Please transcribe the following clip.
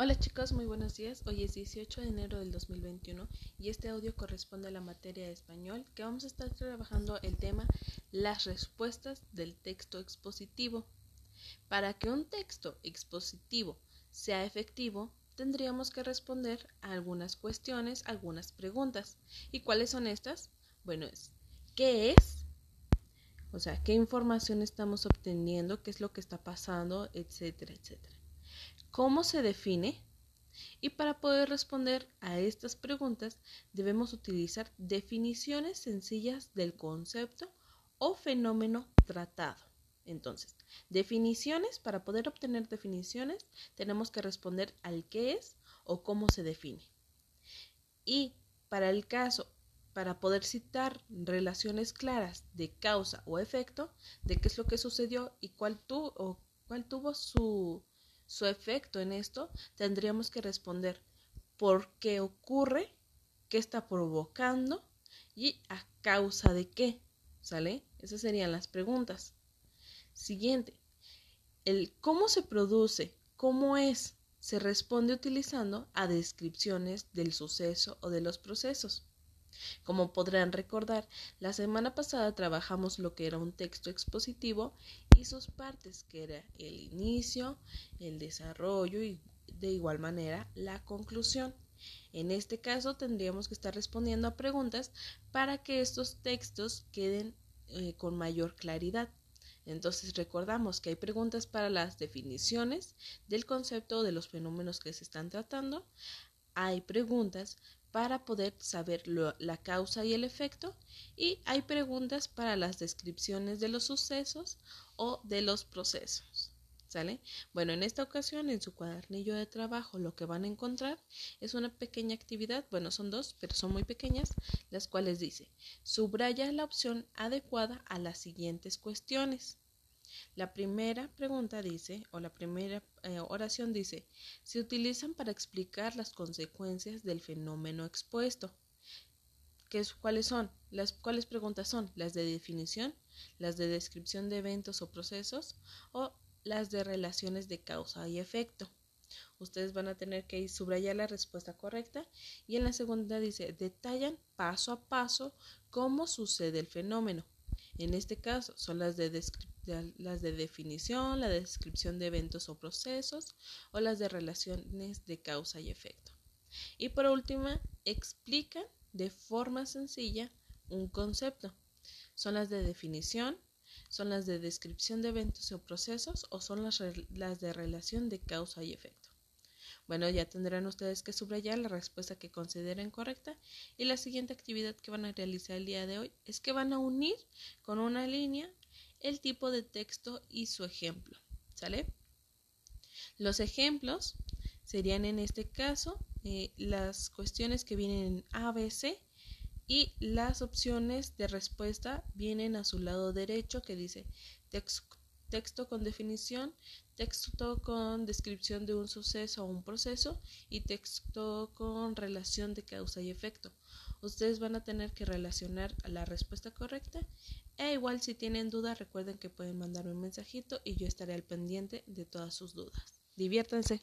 Hola chicos, muy buenos días. Hoy es 18 de enero del 2021 y este audio corresponde a la materia de español que vamos a estar trabajando el tema las respuestas del texto expositivo. Para que un texto expositivo sea efectivo, tendríamos que responder a algunas cuestiones, algunas preguntas. ¿Y cuáles son estas? Bueno, es ¿qué es? O sea, ¿qué información estamos obteniendo? ¿Qué es lo que está pasando? Etcétera, etcétera. ¿Cómo se define? Y para poder responder a estas preguntas debemos utilizar definiciones sencillas del concepto o fenómeno tratado. Entonces, definiciones, para poder obtener definiciones tenemos que responder al qué es o cómo se define. Y para el caso, para poder citar relaciones claras de causa o efecto, de qué es lo que sucedió y cuál, o cuál tuvo su, su efecto en esto, tendríamos que responder por qué ocurre, qué está provocando y a causa de qué. ¿Sale? Esas serían las preguntas. Siguiente. El cómo se produce, cómo es, se responde utilizando a descripciones del suceso o de los procesos. Como podrán recordar, la semana pasada trabajamos lo que era un texto expositivo y sus partes, que era el inicio, el desarrollo y de igual manera la conclusión. En este caso tendríamos que estar respondiendo a preguntas para que estos textos queden eh, con mayor claridad. Entonces recordamos que hay preguntas para las definiciones del concepto o de los fenómenos que se están tratando. Hay preguntas para poder saber la causa y el efecto y hay preguntas para las descripciones de los sucesos o de los procesos. ¿Sale? Bueno, en esta ocasión en su cuadernillo de trabajo lo que van a encontrar es una pequeña actividad, bueno, son dos, pero son muy pequeñas, las cuales dice, subraya la opción adecuada a las siguientes cuestiones. La primera pregunta dice, o la primera eh, oración dice, se utilizan para explicar las consecuencias del fenómeno expuesto. ¿Qué es, ¿Cuáles son? Las, ¿Cuáles preguntas son? ¿Las de definición? ¿Las de descripción de eventos o procesos? ¿O las de relaciones de causa y efecto? Ustedes van a tener que subrayar la respuesta correcta y en la segunda dice, detallan paso a paso cómo sucede el fenómeno. En este caso son las de, las de definición, la descripción de eventos o procesos o las de relaciones de causa y efecto. Y por último, explican de forma sencilla un concepto. Son las de definición, son las de descripción de eventos o procesos o son las, las de relación de causa y efecto. Bueno, ya tendrán ustedes que subrayar la respuesta que consideren correcta y la siguiente actividad que van a realizar el día de hoy es que van a unir con una línea el tipo de texto y su ejemplo. ¿Sale? Los ejemplos serían en este caso eh, las cuestiones que vienen en ABC y las opciones de respuesta vienen a su lado derecho que dice texto con definición, texto con descripción de un suceso o un proceso y texto con relación de causa y efecto. Ustedes van a tener que relacionar la respuesta correcta e igual si tienen dudas recuerden que pueden mandarme un mensajito y yo estaré al pendiente de todas sus dudas. Diviértanse.